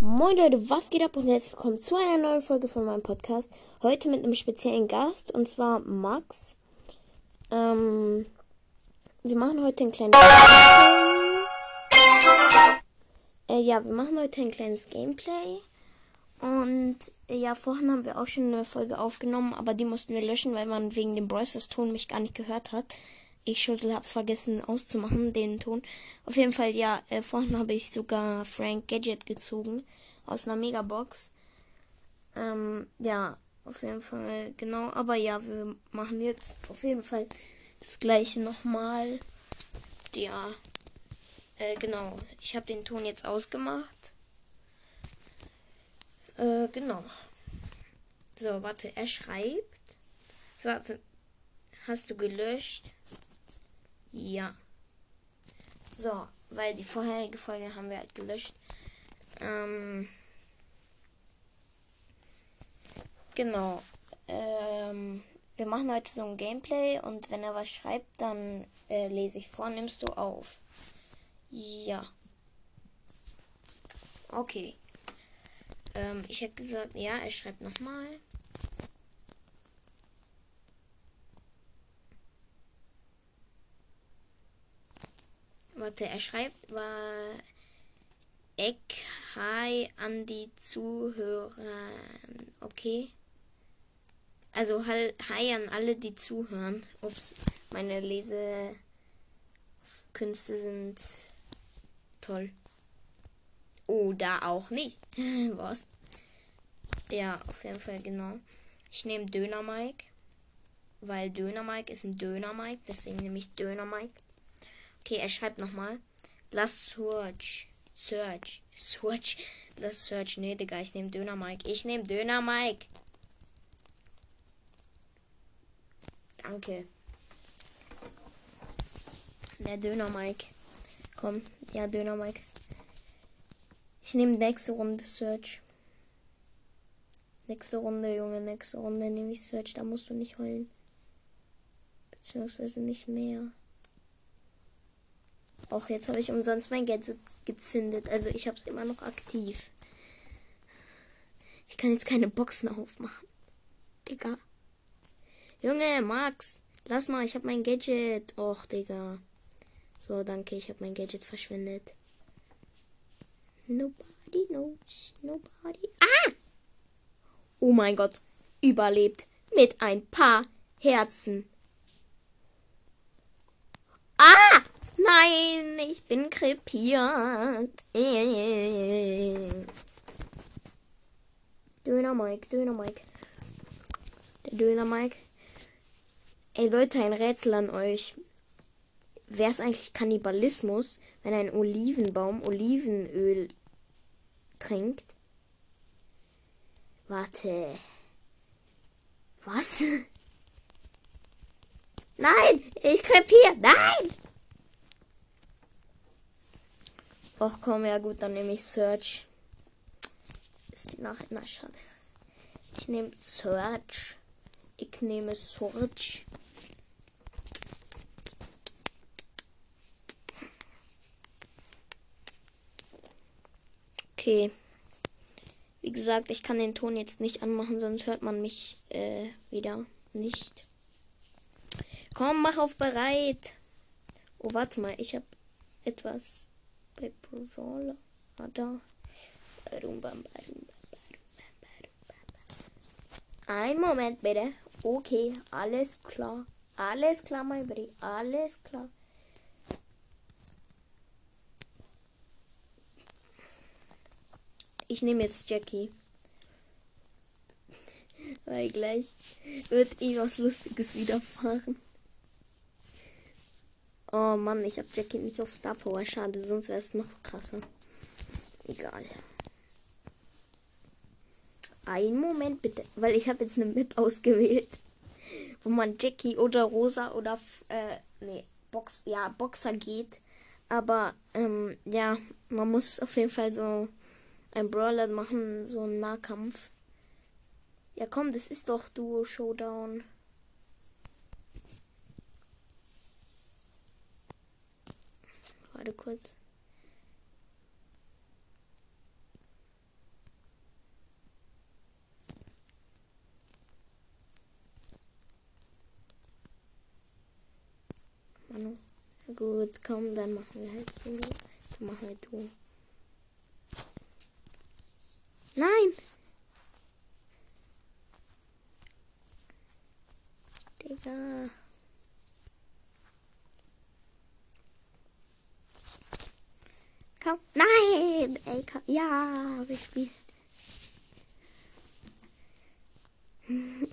Moin Leute, was geht ab und herzlich willkommen zu einer neuen Folge von meinem Podcast. Heute mit einem speziellen Gast und zwar Max. Ähm, wir machen heute ein kleines. Äh, ja, wir machen heute ein kleines Gameplay. Und äh, ja, vorhin haben wir auch schon eine Folge aufgenommen, aber die mussten wir löschen, weil man wegen dem Brawlers Ton mich gar nicht gehört hat. Ich Schussel hab's vergessen auszumachen, den Ton. Auf jeden Fall, ja, äh, vorhin habe ich sogar Frank Gadget gezogen aus einer Megabox. Ähm, ja, auf jeden Fall, genau. Aber ja, wir machen jetzt auf jeden Fall das gleiche nochmal. Ja, äh, genau. Ich habe den Ton jetzt ausgemacht. Äh, genau. So, warte, er schreibt. So, hast du gelöscht? Ja. So, weil die vorherige Folge haben wir halt gelöscht. Ähm, genau. Ähm, wir machen heute so ein Gameplay und wenn er was schreibt, dann äh, lese ich vor, nimmst du auf. Ja. Okay. Ähm, ich hätte gesagt, ja, er schreibt nochmal. Warte, er schreibt, war Eck, hi an die Zuhörer. Okay. Also hi an alle, die zuhören. Ups, meine Lesekünste sind toll. Oder auch nicht. Was? Ja, auf jeden Fall, genau. Ich nehme Döner Mike. Weil Döner Mike ist ein Döner Mike. Deswegen nehme ich Döner Mike. Okay, er schreibt nochmal. Lass Search. Search. Search. Lass Search. Nee, Digga, ich nehme Döner Mike. Ich nehme Döner Mike. Danke. Der Döner Mike. Komm, ja, Döner Mike. Ich nehme nächste Runde Search. Nächste Runde, Junge, nächste Runde nehme ich Search. Da musst du nicht heulen. Beziehungsweise nicht mehr. Auch jetzt habe ich umsonst mein Gadget gezündet. Also ich habe es immer noch aktiv. Ich kann jetzt keine Boxen aufmachen. Digga. Junge, Max. Lass mal, ich habe mein Gadget. Och, Digga. So, danke, ich habe mein Gadget verschwendet. Nobody knows. Nobody. Ah! Oh mein Gott. Überlebt. Mit ein paar Herzen. Ah! Nein, ich bin krepiert. Döner Mike, Döner Mike. Der Döner Mike. Ey Leute, ein Rätsel an euch. Wäre es eigentlich Kannibalismus, wenn ein Olivenbaum Olivenöl trinkt? Warte. Was? Nein, ich krepiere. Nein! Och komm, ja gut, dann nehme ich Search. Ist die nach na schade. Ich nehme Search. Ich nehme Search. Okay. Wie gesagt, ich kann den Ton jetzt nicht anmachen, sonst hört man mich äh, wieder nicht. Komm, mach auf bereit. Oh, warte mal, ich habe etwas bei Brawler. Ah, da. Ein Moment bitte. Okay, alles klar. Alles klar, mein Buddy. Alles klar. Ich nehme jetzt Jackie. Weil gleich wird eh was Lustiges widerfahren. Oh Mann, ich habe Jackie nicht auf Star Power. Schade, sonst wäre es noch krasser. Egal. Ein Moment bitte, weil ich habe jetzt eine Map ausgewählt, wo man Jackie oder Rosa oder äh, nee, Box, ja, Boxer geht. Aber ähm, ja, man muss auf jeden Fall so ein Brawler machen, so einen Nahkampf. Ja, komm, das ist doch Duo Showdown. gerade kurz. Manu. Gut, komm, dann machen wir halt so. Dann machen wir du. Nein! Digga. Komm. Nein! Ey, komm. Ja, wir spielen.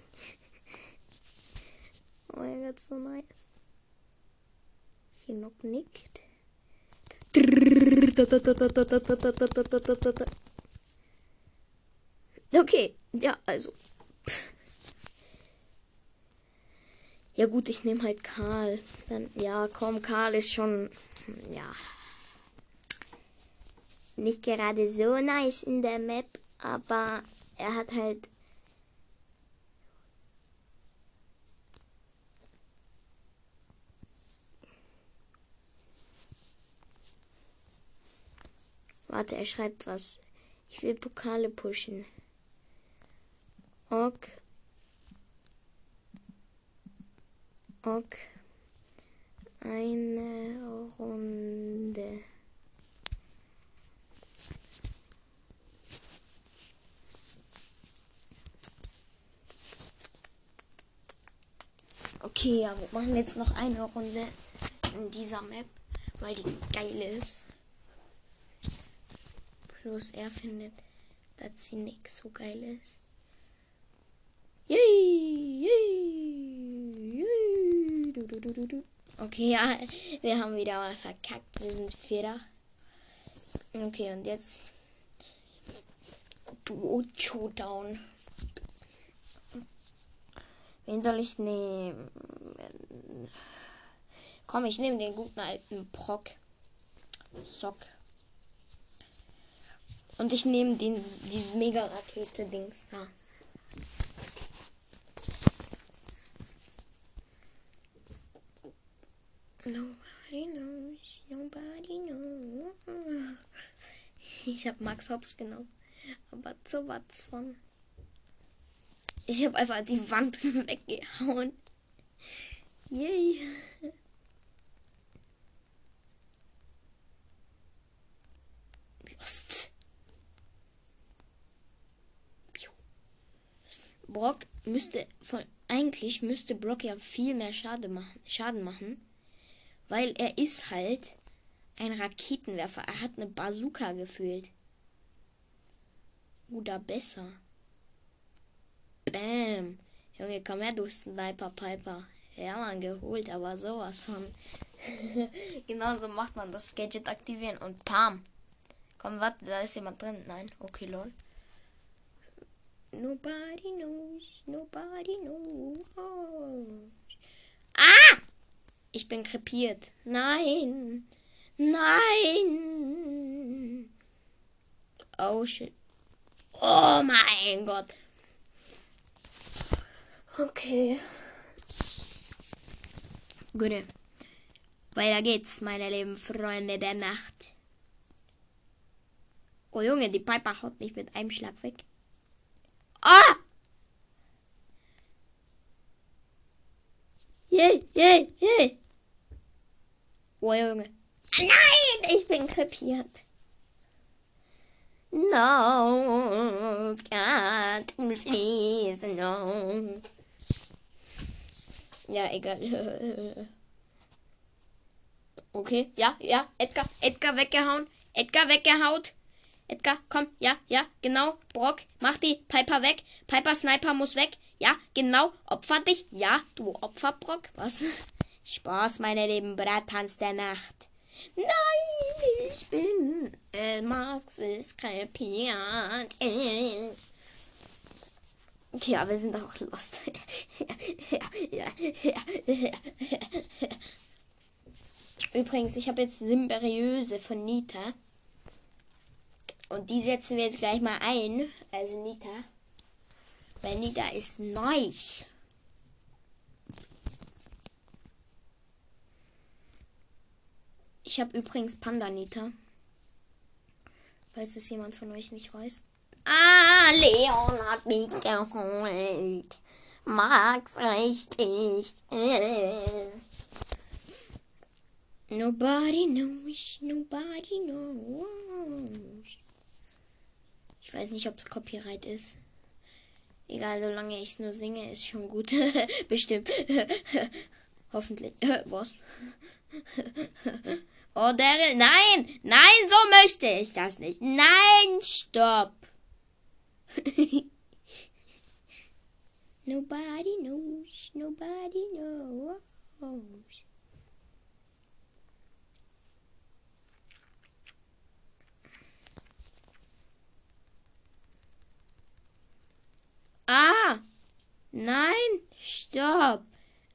oh mein Gott, so nice. Hier noch nickt. Okay, ja, also. Ja gut, ich nehme halt Karl. Dann, ja, komm, Karl ist schon, ja, nicht gerade so nice in der Map, aber er hat halt Warte, er schreibt was. Ich will Pokale pushen. Ok. Ok. Eine Runde. Okay, ja, wir machen jetzt noch eine Runde in dieser Map, weil die geil ist. Plus er findet, dass sie nicht so geil ist. Yay, yay, yay. Du, du, du, du, du. Okay, ja, wir haben wieder mal verkackt. Wir sind Vierter. Okay, und jetzt Duo Showdown. Wen soll ich nehmen? Komm, ich nehme den guten alten Brock. Sock. Und ich nehme den, diese Mega-Rakete-Dings da. Nobody knows, nobody knows. Ich habe Max Hops genommen. Aber zu was von. Ich habe einfach die Wand weggehauen. Yay. Lost. Brock müsste von eigentlich müsste Brock ja viel mehr Schaden machen, Schaden machen, weil er ist halt ein Raketenwerfer. Er hat eine Bazooka gefühlt. Oder besser. Bam. Junge, komm her, du Sniper Piper. Ja, man, geholt, aber sowas von. genau so macht man das Gadget aktivieren und pam. Komm, warte, da ist jemand drin. Nein, okay, lol. Nobody knows, nobody knows. Ah! Ich bin krepiert. Nein. Nein. Oh shit. Oh mein Gott. Okay. Gute. Weiter geht's, meine lieben Freunde der Nacht. Oh Junge, die Piper haut mich mit einem Schlag weg. Ah! Yay, yay, yay. Oh Junge. Nein, ich bin krepiert. No, can't please, no. Ja, egal. Okay, ja, ja. Edgar, Edgar weggehauen. Edgar weggehaut. Edgar, komm, ja, ja, genau. Brock, mach die Piper weg. Piper Sniper muss weg. Ja, genau. Opfer dich. Ja, du Opfer, Brock. Was? Spaß, meine lieben Brattanz der Nacht. Nein, ich bin äh, Max ist krepiert. Äh. Ja, wir sind auch lost. Übrigens, ich habe jetzt Symberiöse von Nita. Und die setzen wir jetzt gleich mal ein. Also Nita. Weil Nita ist nice. Ich habe übrigens Panda Nita. Falls es jemand von euch nicht weiß. Ah, Leon hat mich geholt. Max richtig. Nobody knows, nobody knows. Ich weiß nicht, ob es Copyright ist. Egal, solange ich es nur singe, ist schon gut. Bestimmt. Hoffentlich. Was? oh, Daryl, nein! Nein, so möchte ich das nicht. Nein, stopp. nobody knows, nobody knows. Ah! Nein! Stopp!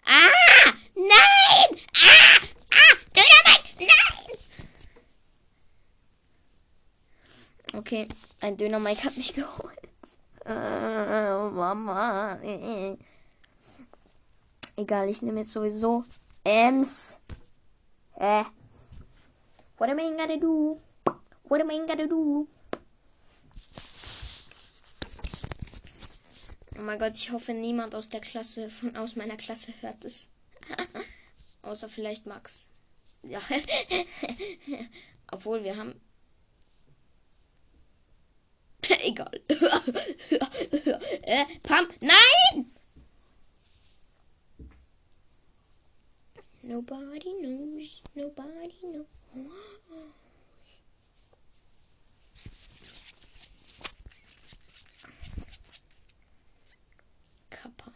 Ah! Nein! Ah! Ah! Dynamit! Nein! Okay, ein Dynamit hat mich geholt. Oh, Mama. Egal, ich nehme jetzt sowieso Ems. Äh. What am I gonna do? What am I gonna do? Oh mein Gott, ich hoffe, niemand aus der Klasse, von aus meiner Klasse hört es. Außer vielleicht Max. Ja. Obwohl wir haben. Egal. äh, Pam, nein! Nobody knows, nobody knows. Kappa.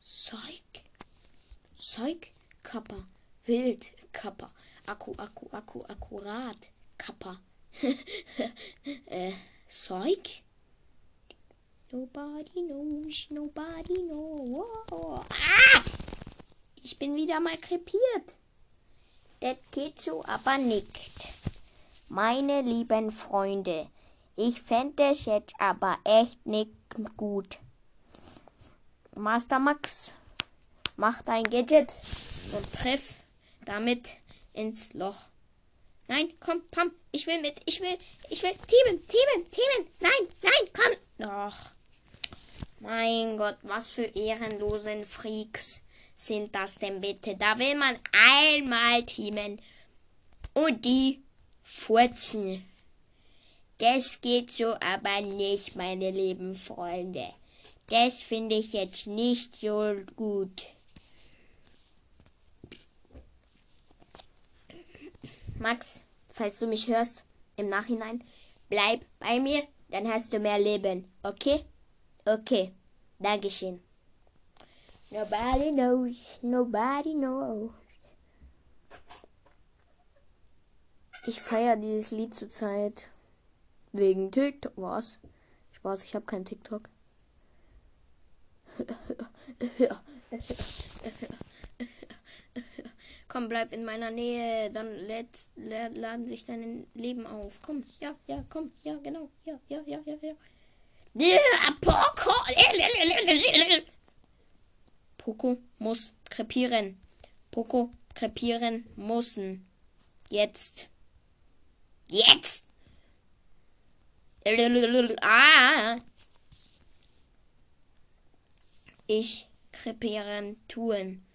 Zeug. Zeug. Kappa. Wild. Kappa. Akku, Akku, Akku, akkurat. Kappa. äh, Zeug. Nobody knows, nobody knows. Ah! Ich bin wieder mal krepiert. Das geht so aber nicht. Meine lieben Freunde, ich fände es jetzt aber echt nicht gut. Master Max, mach dein Gadget und treff damit ins Loch. Nein, komm, Pam, ich will mit, ich will, ich will, Teamen, Teamen, Teamen, nein, nein, komm. Doch. Mein Gott, was für ehrenlosen Freaks sind das denn bitte? Da will man einmal teamen und die furzen. Das geht so aber nicht, meine lieben Freunde. Das finde ich jetzt nicht so gut. Max, falls du mich hörst im Nachhinein, bleib bei mir, dann hast du mehr Leben, okay? Okay, Dankeschön. Nobody knows, nobody knows. Ich feiere dieses Lied zurzeit. Wegen TikTok. Was? Spaß, ich habe kein TikTok. Komm, bleib in meiner Nähe, dann lädt, lädt, laden sich deine Leben auf. Komm, ja, ja, komm, ja, genau, ja, ja, ja, ja, ja. Ja, Poco. Poco muss krepieren. Poco krepieren müssen. Jetzt. Jetzt! Ah! Ich krepieren tun.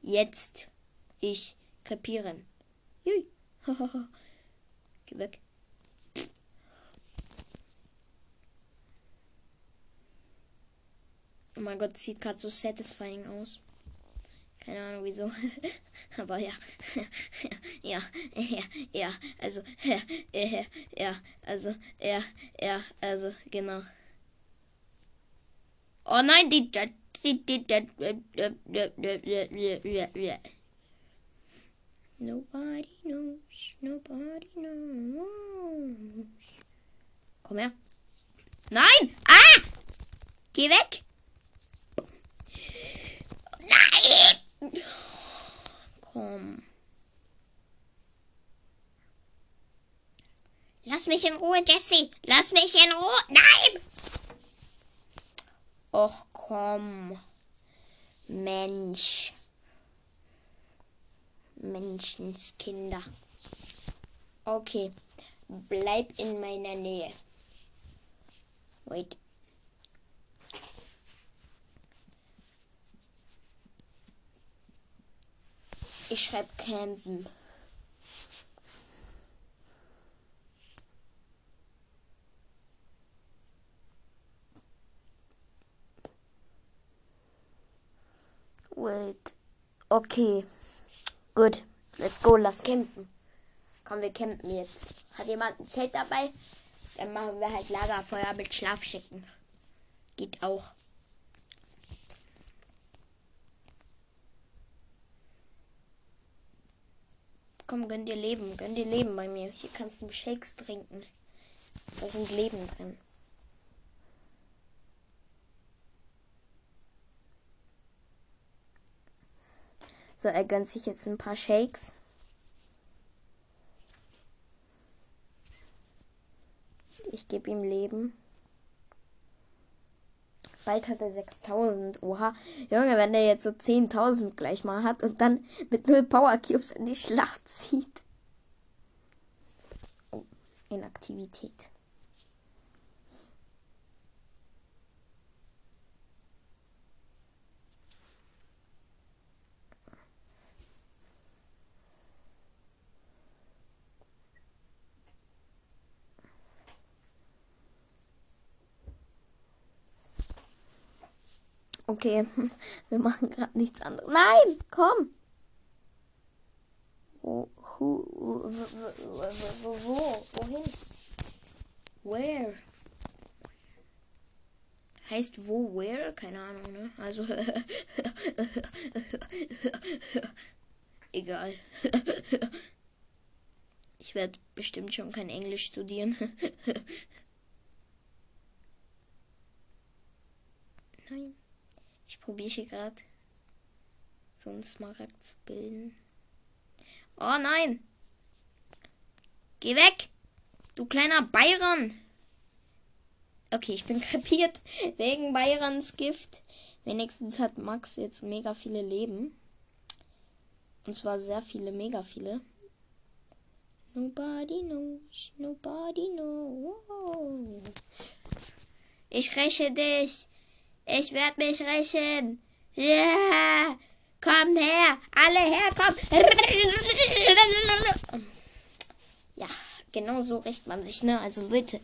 Jetzt. Ich krepieren. Jui. Geh weg. Oh mein Gott, sieht gerade so satisfying aus. Keine Ahnung wieso. Aber ja. ja, ja, ja, also, ja, ja, also, ja, ja, also, genau. Oh nein, die, Nobody knows, nobody knows. Komm her. Nein! Ah! Geh weg! Nein! Komm. Lass mich in Ruhe, Jesse. Lass mich in Ruhe. Nein! Och komm. Mensch. Menschenskinder. Okay, bleib in meiner Nähe. Wait. Ich schreibe campen. Wait. Okay. Gut. Let's go. Lass campen. Komm, wir campen jetzt. Hat jemand ein Zelt dabei? Dann machen wir halt Lagerfeuer mit Schlafschicken. Geht auch. Komm, gönn dir Leben. Gönn dir Leben bei mir. Hier kannst du Shakes trinken. Da sind Leben drin. So, er gönnt sich jetzt ein paar Shakes. Ich gebe ihm Leben. Bald hat er 6000. Oha. Junge, wenn er jetzt so 10.000 gleich mal hat und dann mit null Power Cubes in die Schlacht zieht. Oh, Inaktivität. Okay, wir machen gerade nichts anderes. Nein, komm! Wo, wo, wo, wo, wo, wohin? Where? Heißt wo, where? Keine Ahnung, ne? Also, egal. Ich werde bestimmt schon kein Englisch studieren. Nein. Ich probiere hier gerade so einen Smaragd zu bilden. Oh nein! Geh weg! Du kleiner Bayern! Okay, ich bin krepiert wegen Bayrons Gift. Wenigstens hat Max jetzt mega viele Leben. Und zwar sehr viele, mega viele. Nobody knows, nobody knows. Ich räche dich. Ich werde mich rächen. Ja, yeah. komm her, alle her, komm. Ja, genau so rächt man sich, ne? Also Leute,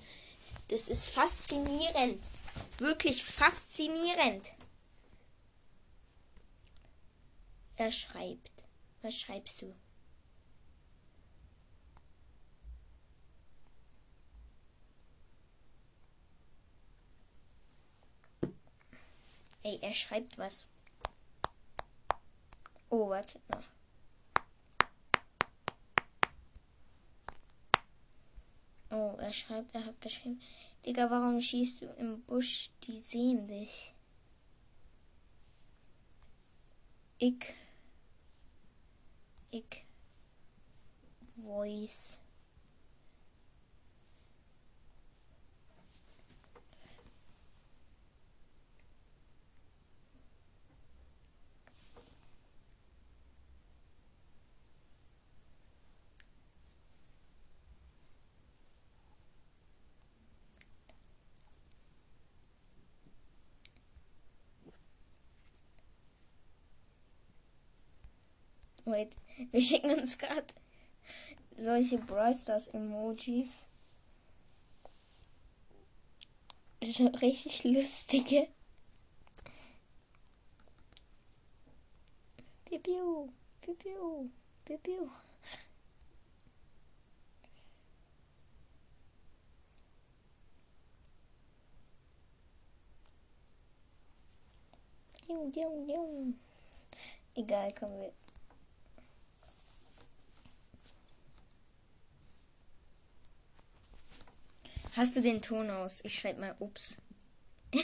das ist faszinierend. Wirklich faszinierend. Er schreibt. Was schreibst du? Ey, er schreibt was. Oh, warte mal. Oh, er schreibt, er hat geschrieben. Digga, warum schießt du im Busch? Die sehen dich. Ich. Ich. Voice. Wait, wir schicken uns gerade solche Brawl Stars Emojis. Richtig lustige. Piu, piu, piu, piu, piu, piu. Egal, kommen wir. Hast du den Ton aus? Ich schreibe mal ups.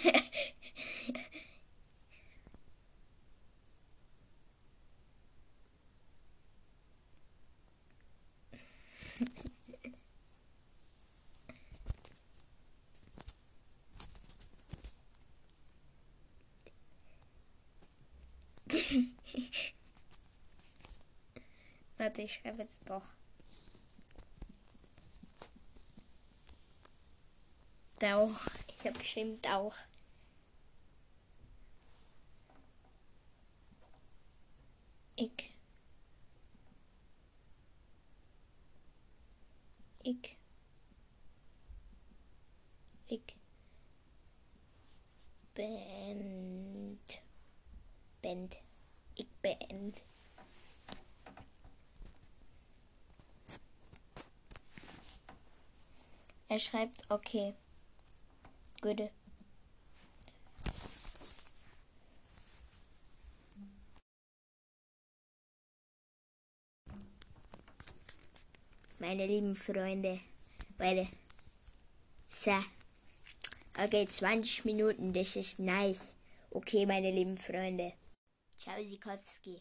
Warte, ich schreibe jetzt doch. Dauch. Ich habe geschrieben Dauch. Ich. Ich. Ich. Band. Band. Ich beend. Er schreibt, okay. Gute. Meine lieben Freunde, beide. So. Okay, 20 Minuten, das ist nice. Okay, meine lieben Freunde. Ciao, Sikowski.